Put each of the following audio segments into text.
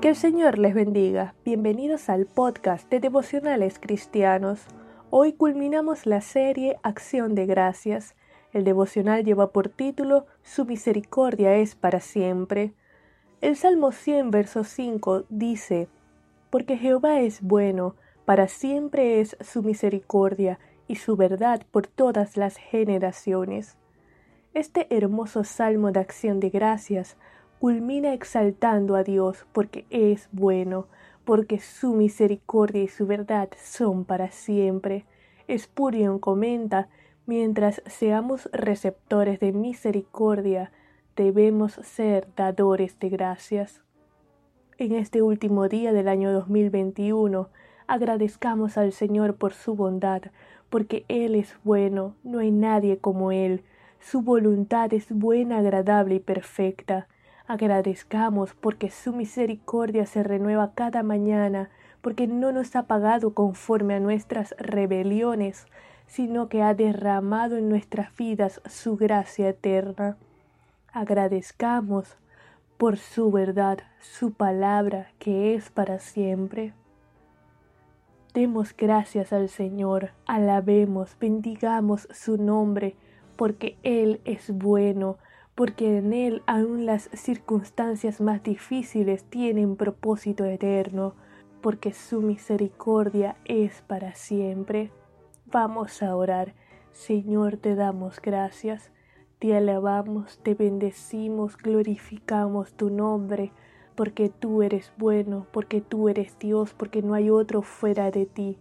Que el Señor les bendiga. Bienvenidos al podcast de Devocionales Cristianos. Hoy culminamos la serie Acción de Gracias. El devocional lleva por título Su misericordia es para siempre. El Salmo 100, verso 5 dice, Porque Jehová es bueno, para siempre es su misericordia y su verdad por todas las generaciones. Este hermoso salmo de acción de gracias culmina exaltando a Dios porque es bueno, porque su misericordia y su verdad son para siempre. Espurion comenta, mientras seamos receptores de misericordia, debemos ser dadores de gracias. En este último día del año 2021, agradezcamos al Señor por su bondad, porque Él es bueno, no hay nadie como Él, su voluntad es buena, agradable y perfecta. Agradezcamos porque su misericordia se renueva cada mañana, porque no nos ha pagado conforme a nuestras rebeliones, sino que ha derramado en nuestras vidas su gracia eterna. Agradezcamos por su verdad, su palabra que es para siempre. Demos gracias al Señor, alabemos, bendigamos su nombre, porque Él es bueno, porque en Él aun las circunstancias más difíciles tienen propósito eterno, porque su misericordia es para siempre. Vamos a orar. Señor, te damos gracias, te alabamos, te bendecimos, glorificamos tu nombre, porque tú eres bueno, porque tú eres Dios, porque no hay otro fuera de ti.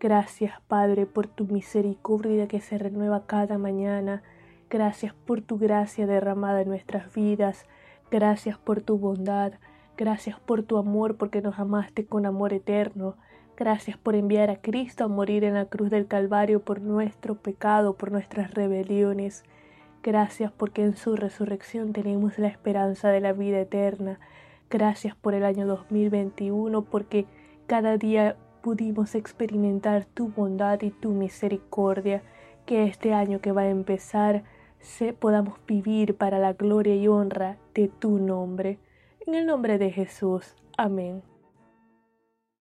Gracias, Padre, por tu misericordia que se renueva cada mañana. Gracias por tu gracia derramada en nuestras vidas. Gracias por tu bondad. Gracias por tu amor porque nos amaste con amor eterno. Gracias por enviar a Cristo a morir en la cruz del Calvario por nuestro pecado, por nuestras rebeliones. Gracias porque en su resurrección tenemos la esperanza de la vida eterna. Gracias por el año 2021 porque cada día pudimos experimentar tu bondad y tu misericordia. Que este año que va a empezar se podamos vivir para la gloria y honra de tu nombre. En el nombre de Jesús. Amén.